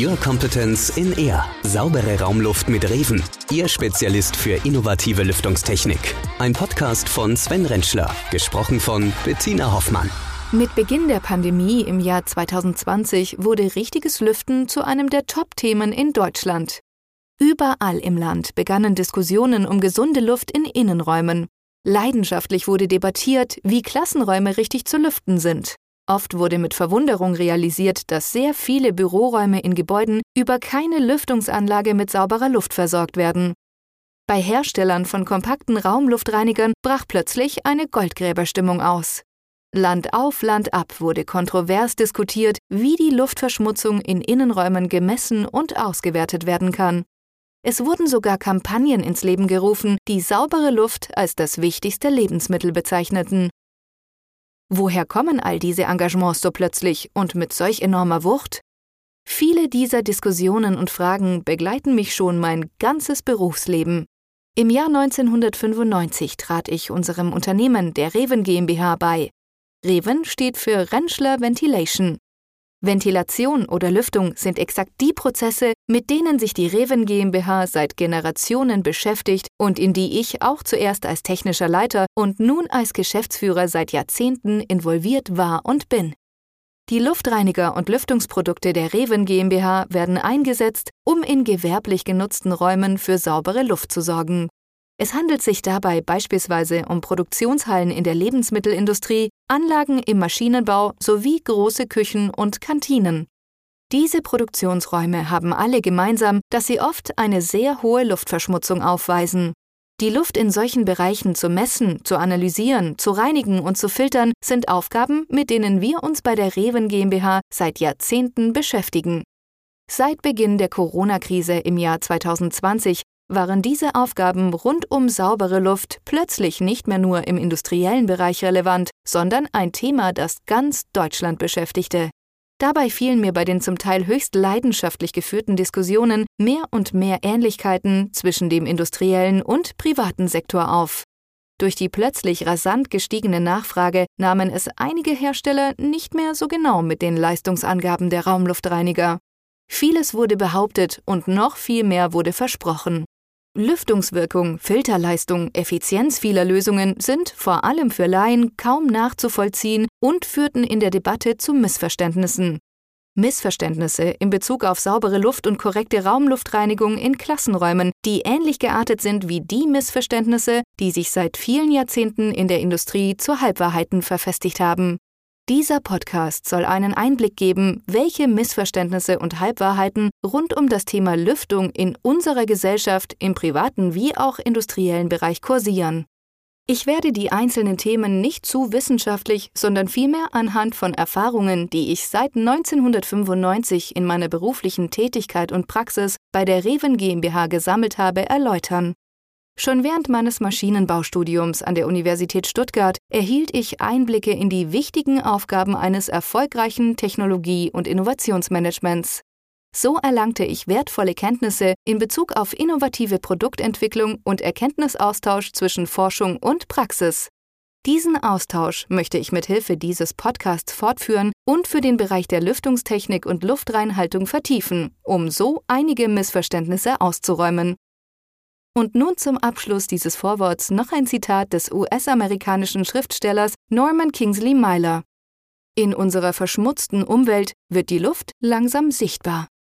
Your Competence in Air. Saubere Raumluft mit Reven. Ihr Spezialist für innovative Lüftungstechnik. Ein Podcast von Sven Rentschler. Gesprochen von Bettina Hoffmann. Mit Beginn der Pandemie im Jahr 2020 wurde richtiges Lüften zu einem der Top-Themen in Deutschland. Überall im Land begannen Diskussionen um gesunde Luft in Innenräumen. Leidenschaftlich wurde debattiert, wie Klassenräume richtig zu lüften sind. Oft wurde mit Verwunderung realisiert, dass sehr viele Büroräume in Gebäuden über keine Lüftungsanlage mit sauberer Luft versorgt werden. Bei Herstellern von kompakten Raumluftreinigern brach plötzlich eine Goldgräberstimmung aus. Land auf, Land ab wurde kontrovers diskutiert, wie die Luftverschmutzung in Innenräumen gemessen und ausgewertet werden kann. Es wurden sogar Kampagnen ins Leben gerufen, die saubere Luft als das wichtigste Lebensmittel bezeichneten. Woher kommen all diese Engagements so plötzlich und mit solch enormer Wucht? Viele dieser Diskussionen und Fragen begleiten mich schon mein ganzes Berufsleben. Im Jahr 1995 trat ich unserem Unternehmen, der Reven GmbH, bei. Reven steht für Rentschler Ventilation. Ventilation oder Lüftung sind exakt die Prozesse, mit denen sich die Reven GmbH seit Generationen beschäftigt und in die ich auch zuerst als technischer Leiter und nun als Geschäftsführer seit Jahrzehnten involviert war und bin. Die Luftreiniger und Lüftungsprodukte der Reven GmbH werden eingesetzt, um in gewerblich genutzten Räumen für saubere Luft zu sorgen. Es handelt sich dabei beispielsweise um Produktionshallen in der Lebensmittelindustrie, Anlagen im Maschinenbau sowie große Küchen und Kantinen. Diese Produktionsräume haben alle gemeinsam, dass sie oft eine sehr hohe Luftverschmutzung aufweisen. Die Luft in solchen Bereichen zu messen, zu analysieren, zu reinigen und zu filtern sind Aufgaben, mit denen wir uns bei der Reven GmbH seit Jahrzehnten beschäftigen. Seit Beginn der Corona-Krise im Jahr 2020 waren diese Aufgaben rund um saubere Luft plötzlich nicht mehr nur im industriellen Bereich relevant, sondern ein Thema, das ganz Deutschland beschäftigte. Dabei fielen mir bei den zum Teil höchst leidenschaftlich geführten Diskussionen mehr und mehr Ähnlichkeiten zwischen dem industriellen und privaten Sektor auf. Durch die plötzlich rasant gestiegene Nachfrage nahmen es einige Hersteller nicht mehr so genau mit den Leistungsangaben der Raumluftreiniger. Vieles wurde behauptet und noch viel mehr wurde versprochen. Lüftungswirkung, Filterleistung, Effizienz vieler Lösungen sind vor allem für Laien kaum nachzuvollziehen und führten in der Debatte zu Missverständnissen. Missverständnisse in Bezug auf saubere Luft und korrekte Raumluftreinigung in Klassenräumen, die ähnlich geartet sind wie die Missverständnisse, die sich seit vielen Jahrzehnten in der Industrie zu Halbwahrheiten verfestigt haben. Dieser Podcast soll einen Einblick geben, welche Missverständnisse und Halbwahrheiten rund um das Thema Lüftung in unserer Gesellschaft im privaten wie auch industriellen Bereich kursieren. Ich werde die einzelnen Themen nicht zu wissenschaftlich, sondern vielmehr anhand von Erfahrungen, die ich seit 1995 in meiner beruflichen Tätigkeit und Praxis bei der Reven GmbH gesammelt habe, erläutern. Schon während meines Maschinenbaustudiums an der Universität Stuttgart erhielt ich Einblicke in die wichtigen Aufgaben eines erfolgreichen Technologie- und Innovationsmanagements. So erlangte ich wertvolle Kenntnisse in Bezug auf innovative Produktentwicklung und Erkenntnisaustausch zwischen Forschung und Praxis. Diesen Austausch möchte ich mit Hilfe dieses Podcasts fortführen und für den Bereich der Lüftungstechnik und Luftreinhaltung vertiefen, um so einige Missverständnisse auszuräumen. Und nun zum Abschluss dieses Vorworts noch ein Zitat des US-amerikanischen Schriftstellers Norman Kingsley Myler. In unserer verschmutzten Umwelt wird die Luft langsam sichtbar.